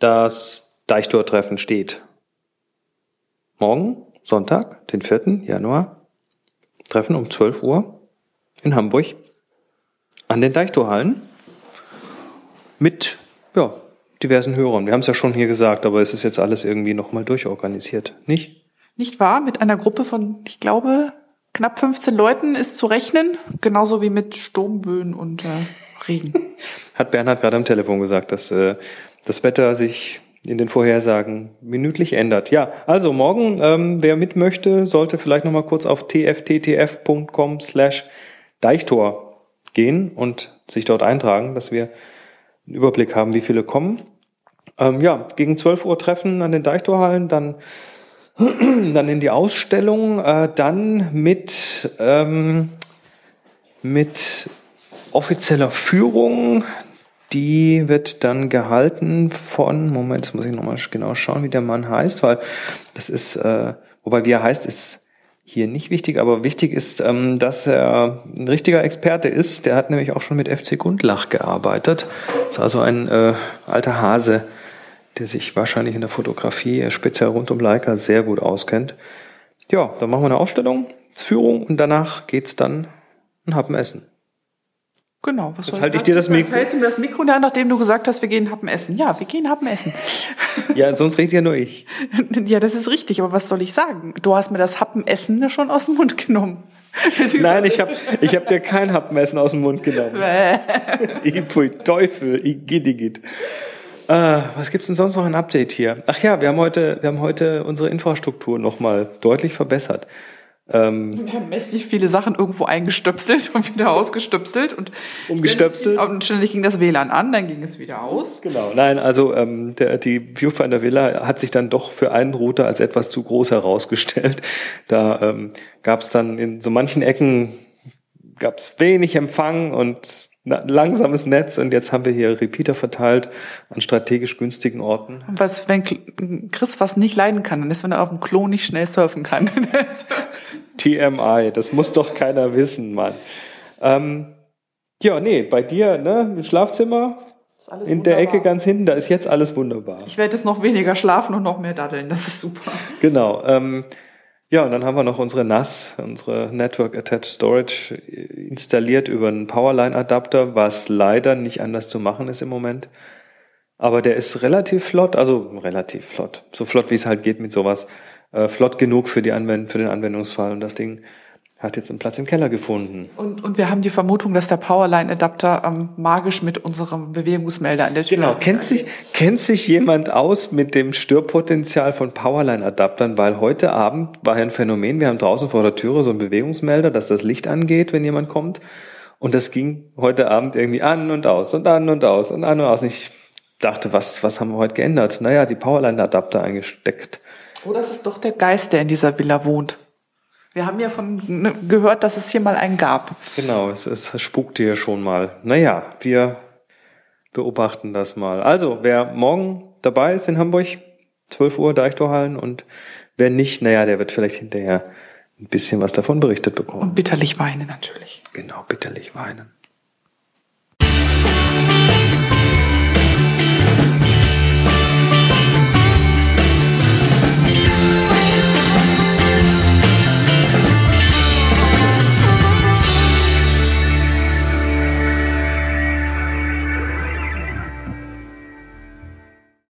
das Deichtortreffen steht. Morgen, Sonntag, den 4. Januar, Treffen um 12 Uhr in Hamburg an den Deichtorhallen mit ja, diversen Hörern. Wir haben es ja schon hier gesagt, aber es ist jetzt alles irgendwie nochmal durchorganisiert, nicht? Nicht wahr? Mit einer Gruppe von, ich glaube, knapp 15 Leuten ist zu rechnen, genauso wie mit Sturmböen und äh, Regen. Hat Bernhard gerade am Telefon gesagt, dass äh, das Wetter sich in den Vorhersagen minütlich ändert. Ja, also morgen, ähm, wer mit möchte, sollte vielleicht nochmal kurz auf tfttf.com slash Deichtor gehen und sich dort eintragen, dass wir einen Überblick haben, wie viele kommen. Ähm, ja, gegen 12 Uhr treffen an den Deichtorhallen, dann dann in die Ausstellung, äh, dann mit, ähm, mit offizieller Führung. Die wird dann gehalten von, Moment, jetzt muss ich nochmal genau schauen, wie der Mann heißt, weil das ist, äh, wobei wie er heißt, ist hier nicht wichtig, aber wichtig ist, ähm, dass er ein richtiger Experte ist. Der hat nämlich auch schon mit FC Gundlach gearbeitet. Ist also ein äh, alter Hase, der sich wahrscheinlich in der Fotografie, äh, speziell rund um Leica, sehr gut auskennt. Ja, dann machen wir eine Ausstellung, Führung und danach geht's dann ein Happen essen. Genau. Was Jetzt halte ich dir das Mikro. Hältst du mir das Mikro da, nachdem du gesagt hast, wir gehen Happen essen. Ja, wir gehen Happen essen. ja, sonst redet ja nur ich. ja, das ist richtig, aber was soll ich sagen? Du hast mir das Happen essen schon aus dem Mund genommen. Nein, ich habe ich hab dir kein Happenessen aus dem Mund genommen. pfui Teufel, ich git. Äh, was gibt's denn sonst noch ein Update hier? Ach ja, wir haben heute, wir haben heute unsere Infrastruktur nochmal deutlich verbessert. Ähm, wir haben mächtig viele Sachen irgendwo eingestöpselt und wieder ausgestöpselt und umgestöpselt. Und ständig ging das WLAN an, dann ging es wieder aus. Genau, nein, also ähm, der, die Viewfinder Villa hat sich dann doch für einen Router als etwas zu groß herausgestellt. Da ähm, gab es dann in so manchen Ecken gab es wenig Empfang und langsames Netz und jetzt haben wir hier Repeater verteilt an strategisch günstigen Orten. Was, wenn Chris was nicht leiden kann, dann ist, wenn er auf dem Klo nicht schnell surfen kann. TMI, das muss doch keiner wissen, Mann. Ähm, ja, nee, bei dir, ne, im Schlafzimmer, in wunderbar. der Ecke ganz hinten, da ist jetzt alles wunderbar. Ich werde jetzt noch weniger schlafen und noch mehr daddeln, das ist super. Genau. Ähm, ja, und dann haben wir noch unsere NAS, unsere Network Attached Storage, installiert über einen Powerline-Adapter, was leider nicht anders zu machen ist im Moment. Aber der ist relativ flott, also relativ flott. So flott, wie es halt geht mit sowas. Äh, flott genug für, die Anwend für den Anwendungsfall. Und das Ding hat jetzt einen Platz im Keller gefunden. Und, und wir haben die Vermutung, dass der Powerline-Adapter ähm, magisch mit unserem Bewegungsmelder an der Tür Genau, kennt sich, kennt sich jemand aus mit dem Störpotenzial von Powerline-Adaptern? Weil heute Abend war ja ein Phänomen, wir haben draußen vor der Türe so einen Bewegungsmelder, dass das Licht angeht, wenn jemand kommt. Und das ging heute Abend irgendwie an und aus und an und aus und an und aus. Und ich dachte, was, was haben wir heute geändert? Naja, die Powerline-Adapter eingesteckt. Oh, das ist doch der Geist, der in dieser Villa wohnt. Wir haben ja von ne, gehört, dass es hier mal einen gab. Genau, es, es spukt hier schon mal. Naja, wir beobachten das mal. Also, wer morgen dabei ist in Hamburg, 12 Uhr Deichtorhallen und wer nicht, naja, der wird vielleicht hinterher ein bisschen was davon berichtet bekommen. Und bitterlich weinen natürlich. Genau, bitterlich weinen.